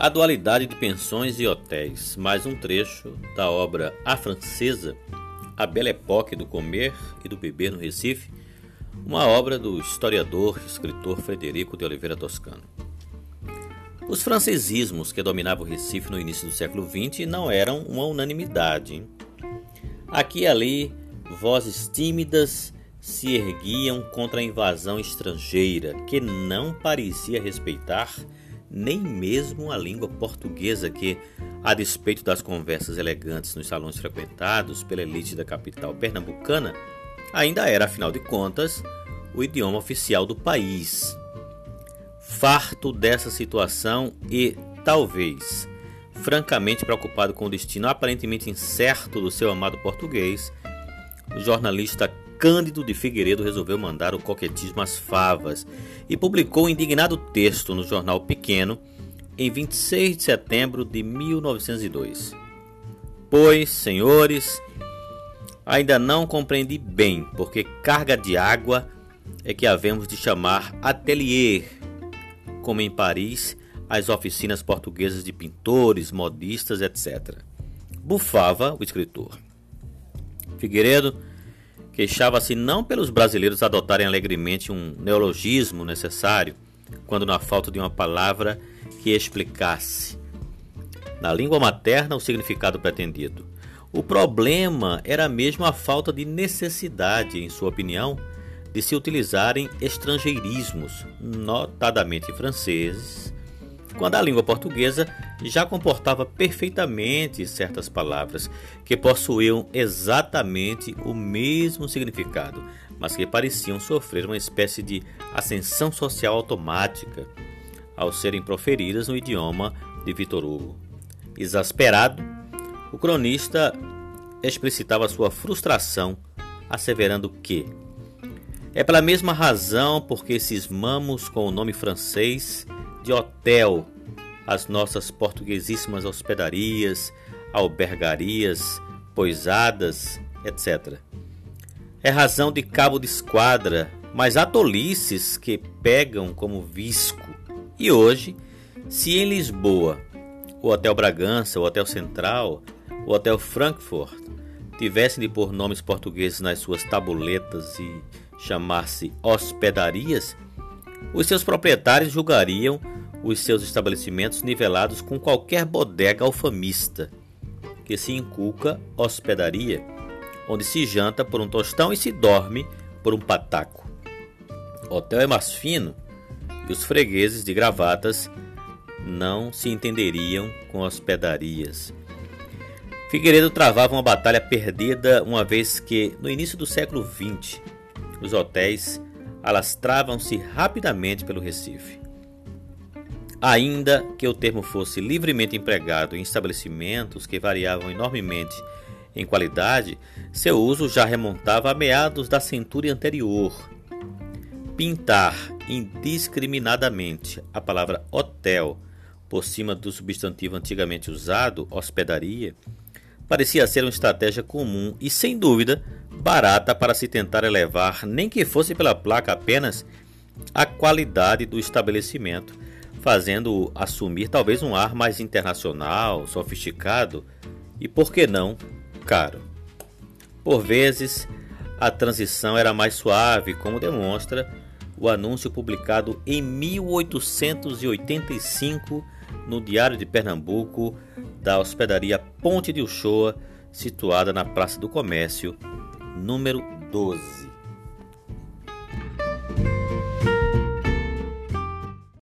A dualidade de pensões e hotéis, mais um trecho da obra A Francesa, A Belle Époque do Comer e do Beber no Recife, uma obra do historiador e escritor Frederico de Oliveira Toscano. Os francesismos que dominavam o Recife no início do século XX não eram uma unanimidade. Aqui e ali, vozes tímidas se erguiam contra a invasão estrangeira, que não parecia respeitar nem mesmo a língua portuguesa, que, a despeito das conversas elegantes nos salões frequentados pela elite da capital pernambucana, ainda era, afinal de contas, o idioma oficial do país. Farto dessa situação e, talvez, francamente preocupado com o destino aparentemente incerto do seu amado português, o jornalista Cândido de Figueiredo resolveu mandar o coquetismo às favas e publicou um indignado texto no jornal Pequeno em 26 de setembro de 1902. Pois, senhores, ainda não compreendi bem porque carga de água é que havemos de chamar atelier, como em Paris as oficinas portuguesas de pintores, modistas, etc. Bufava o escritor. Figueiredo Queixava-se não pelos brasileiros adotarem alegremente um neologismo necessário, quando na falta de uma palavra que explicasse na língua materna o significado pretendido. O problema era mesmo a falta de necessidade, em sua opinião, de se utilizarem estrangeirismos, notadamente franceses, quando a língua portuguesa já comportava perfeitamente certas palavras que possuíam exatamente o mesmo significado, mas que pareciam sofrer uma espécie de ascensão social automática ao serem proferidas no idioma de Vitor Hugo. Exasperado, o cronista explicitava sua frustração, asseverando que é pela mesma razão porque cismamos com o nome francês de hotel as nossas portuguesíssimas hospedarias, albergarias, poisadas, etc. É razão de cabo de esquadra, mas há tolices que pegam como visco. E hoje, se em Lisboa o Hotel Bragança, o Hotel Central, o Hotel Frankfurt tivessem de pôr nomes portugueses nas suas tabuletas e chamar-se hospedarias, os seus proprietários julgariam os seus estabelecimentos nivelados com qualquer bodega alfamista, que se inculca hospedaria, onde se janta por um tostão e se dorme por um pataco. O hotel é mais fino e os fregueses de gravatas não se entenderiam com hospedarias. Figueiredo travava uma batalha perdida uma vez que, no início do século XX, os hotéis alastravam-se rapidamente pelo Recife. Ainda que o termo fosse livremente empregado em estabelecimentos que variavam enormemente em qualidade, seu uso já remontava a meados da centúria anterior. Pintar indiscriminadamente a palavra hotel por cima do substantivo antigamente usado, hospedaria, parecia ser uma estratégia comum e, sem dúvida, barata para se tentar elevar, nem que fosse pela placa apenas, a qualidade do estabelecimento fazendo assumir talvez um ar mais internacional, sofisticado e, por que não, caro. Por vezes, a transição era mais suave, como demonstra o anúncio publicado em 1885 no Diário de Pernambuco da hospedaria Ponte de Uchoa, situada na Praça do Comércio, número 12.